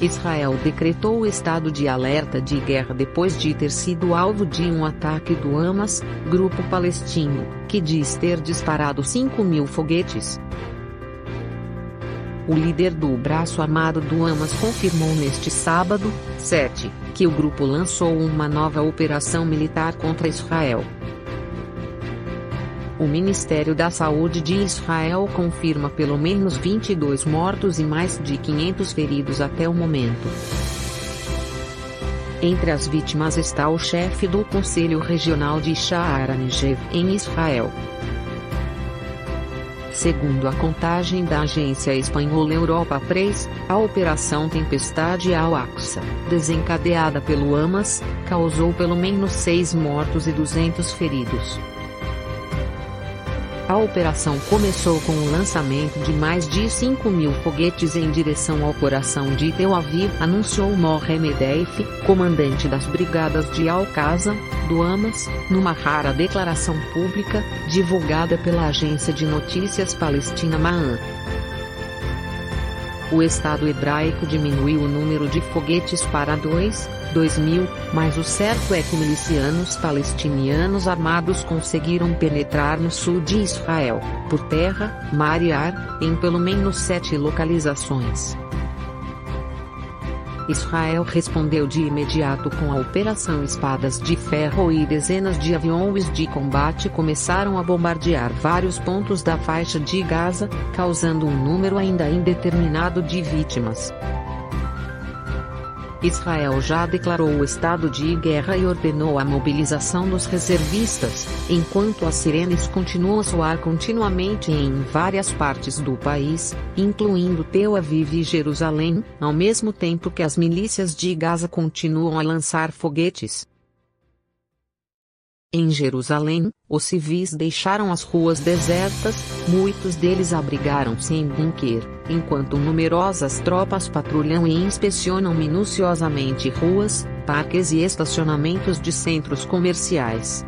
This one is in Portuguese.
Israel decretou o estado de alerta de guerra depois de ter sido alvo de um ataque do Hamas, grupo palestino, que diz ter disparado 5 mil foguetes. O líder do braço armado do Hamas confirmou neste sábado, 7, que o grupo lançou uma nova operação militar contra Israel. O Ministério da Saúde de Israel confirma pelo menos 22 mortos e mais de 500 feridos até o momento. Entre as vítimas está o chefe do Conselho Regional de Sha'ar Negev, em Israel. Segundo a contagem da agência espanhola Europa Press, a Operação Tempestade Al-Aqsa, desencadeada pelo Hamas, causou pelo menos seis mortos e 200 feridos. A operação começou com o lançamento de mais de 5 mil foguetes em direção ao coração de Tel Aviv, anunciou Mohamed Deif, comandante das brigadas de Al-Qaza, do Hamas, numa rara declaração pública, divulgada pela agência de notícias palestina Ma'an o Estado hebraico diminuiu o número de foguetes para 2, 2 mil, mas o certo é que milicianos palestinianos armados conseguiram penetrar no sul de Israel, por terra, mar e ar, em pelo menos sete localizações. Israel respondeu de imediato com a Operação Espadas de Ferro e dezenas de aviões de combate começaram a bombardear vários pontos da faixa de Gaza, causando um número ainda indeterminado de vítimas. Israel já declarou o estado de guerra e ordenou a mobilização dos reservistas, enquanto as sirenes continuam a soar continuamente em várias partes do país, incluindo Tel Aviv e Jerusalém, ao mesmo tempo que as milícias de Gaza continuam a lançar foguetes. Em Jerusalém, os civis deixaram as ruas desertas, muitos deles abrigaram-se em bunker, enquanto numerosas tropas patrulham e inspecionam minuciosamente ruas, parques e estacionamentos de centros comerciais.